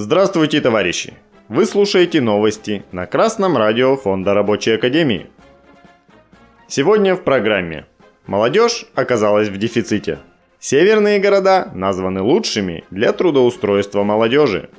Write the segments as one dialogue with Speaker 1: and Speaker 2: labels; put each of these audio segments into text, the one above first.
Speaker 1: Здравствуйте, товарищи! Вы слушаете новости на Красном радио Фонда Рабочей Академии. Сегодня в программе Молодежь оказалась в дефиците. Северные города названы лучшими для трудоустройства молодежи.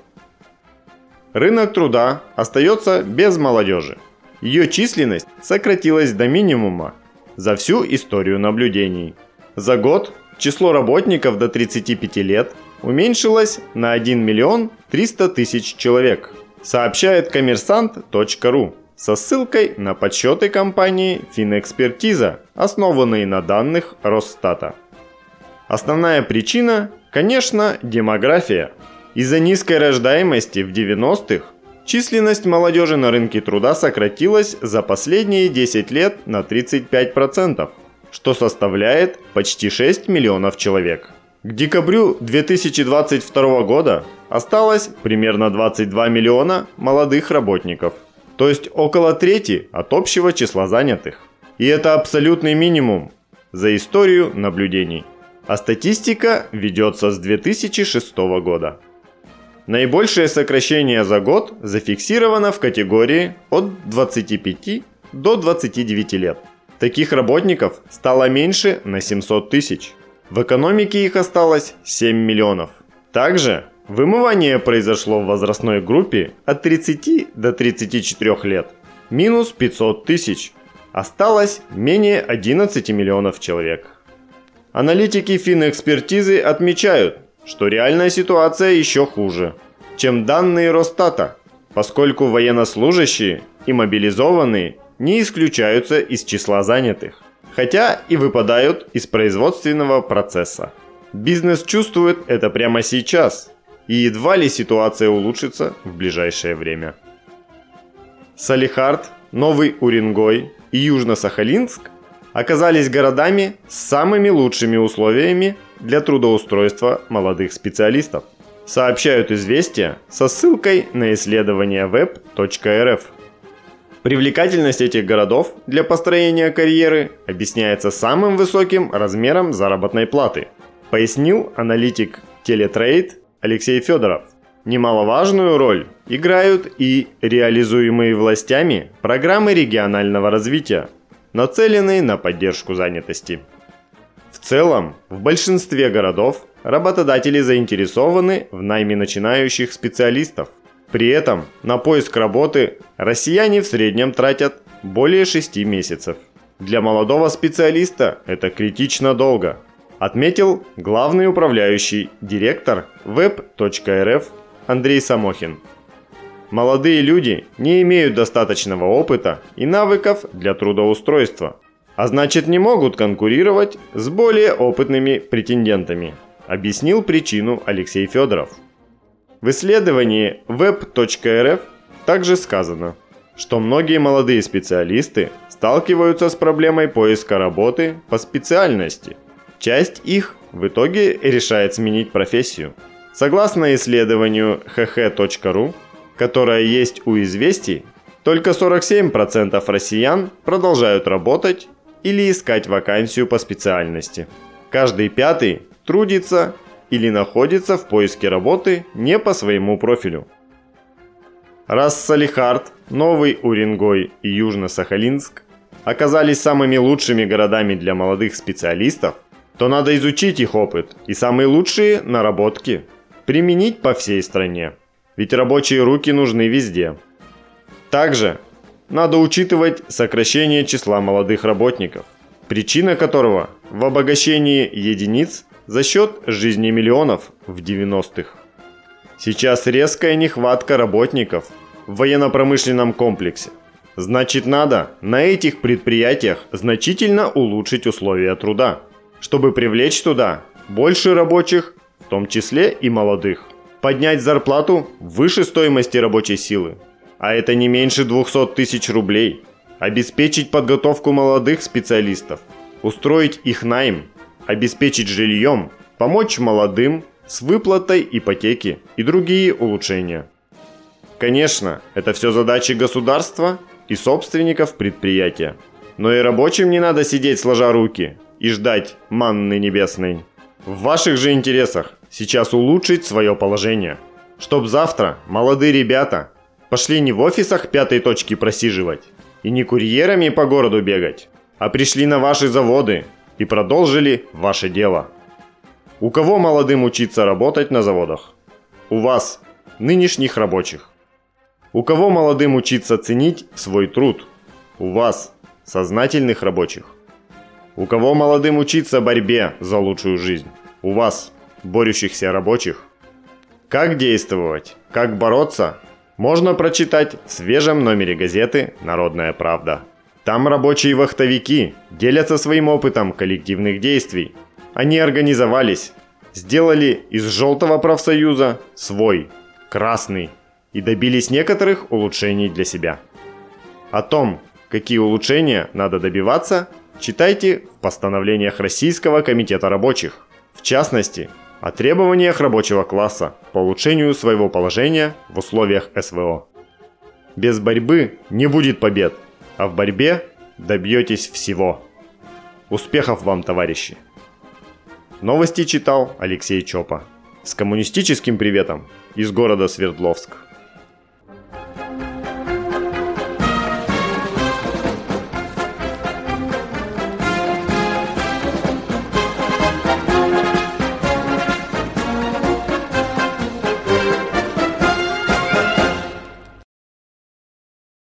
Speaker 1: Рынок труда остается без молодежи. Ее численность сократилась до минимума за всю историю наблюдений. За год число работников до 35 лет уменьшилось на 1 миллион 300 тысяч человек, сообщает коммерсант.ру со ссылкой на подсчеты компании Финэкспертиза, основанные на данных Росстата. Основная причина, конечно, демография. Из-за низкой рождаемости в 90-х численность молодежи на рынке труда сократилась за последние 10 лет на 35%, что составляет почти 6 миллионов человек. К декабрю 2022 года осталось примерно 22 миллиона молодых работников, то есть около трети от общего числа занятых. И это абсолютный минимум за историю наблюдений. А статистика ведется с 2006 года. Наибольшее сокращение за год зафиксировано в категории от 25 до 29 лет. Таких работников стало меньше на 700 тысяч. В экономике их осталось 7 миллионов. Также вымывание произошло в возрастной группе от 30 до 34 лет. Минус 500 тысяч. Осталось менее 11 миллионов человек. Аналитики финэкспертизы отмечают, что реальная ситуация еще хуже, чем данные Росстата, поскольку военнослужащие и мобилизованные не исключаются из числа занятых хотя и выпадают из производственного процесса. Бизнес чувствует это прямо сейчас, и едва ли ситуация улучшится в ближайшее время. Салихард, Новый Уренгой и Южно-Сахалинск оказались городами с самыми лучшими условиями для трудоустройства молодых специалистов, сообщают известия со ссылкой на исследование ВЭБ.РФ. Привлекательность этих городов для построения карьеры объясняется самым высоким размером заработной платы, пояснил аналитик Телетрейд Алексей Федоров. Немаловажную роль играют и реализуемые властями программы регионального развития, нацеленные на поддержку занятости. В целом, в большинстве городов работодатели заинтересованы в найме начинающих специалистов, при этом на поиск работы россияне в среднем тратят более 6 месяцев. Для молодого специалиста это критично долго, отметил главный управляющий директор web.rf Андрей Самохин. Молодые люди не имеют достаточного опыта и навыков для трудоустройства, а значит не могут конкурировать с более опытными претендентами, объяснил причину Алексей Федоров. В исследовании web.rf также сказано, что многие молодые специалисты сталкиваются с проблемой поиска работы по специальности. Часть их в итоге решает сменить профессию. Согласно исследованию hh.ru, которое есть у известий, только 47% россиян продолжают работать или искать вакансию по специальности. Каждый пятый трудится или находится в поиске работы не по своему профилю. Раз Салихард, Новый Уренгой и Южно-Сахалинск оказались самыми лучшими городами для молодых специалистов, то надо изучить их опыт и самые лучшие наработки применить по всей стране. Ведь рабочие руки нужны везде. Также надо учитывать сокращение числа молодых работников, причина которого в обогащении единиц за счет жизни миллионов в 90-х. Сейчас резкая нехватка работников в военно-промышленном комплексе. Значит, надо на этих предприятиях значительно улучшить условия труда, чтобы привлечь туда больше рабочих, в том числе и молодых. Поднять зарплату выше стоимости рабочей силы, а это не меньше 200 тысяч рублей. Обеспечить подготовку молодых специалистов, устроить их найм обеспечить жильем, помочь молодым с выплатой ипотеки и другие улучшения. Конечно, это все задачи государства и собственников предприятия. Но и рабочим не надо сидеть сложа руки и ждать манны небесной. В ваших же интересах сейчас улучшить свое положение. Чтоб завтра молодые ребята пошли не в офисах пятой точки просиживать и не курьерами по городу бегать, а пришли на ваши заводы и продолжили ваше дело. У кого молодым учиться работать на заводах? У вас, нынешних рабочих. У кого молодым учиться ценить свой труд? У вас, сознательных рабочих. У кого молодым учиться борьбе за лучшую жизнь? У вас, борющихся рабочих. Как действовать, как бороться, можно прочитать в свежем номере газеты «Народная правда». Там рабочие вахтовики делятся своим опытом коллективных действий. Они организовались, сделали из желтого профсоюза свой, красный, и добились некоторых улучшений для себя. О том, какие улучшения надо добиваться, читайте в постановлениях Российского комитета рабочих. В частности, о требованиях рабочего класса по улучшению своего положения в условиях СВО. Без борьбы не будет побед, а в борьбе добьетесь всего. Успехов вам, товарищи! Новости читал Алексей Чопа. С коммунистическим приветом из города Свердловск.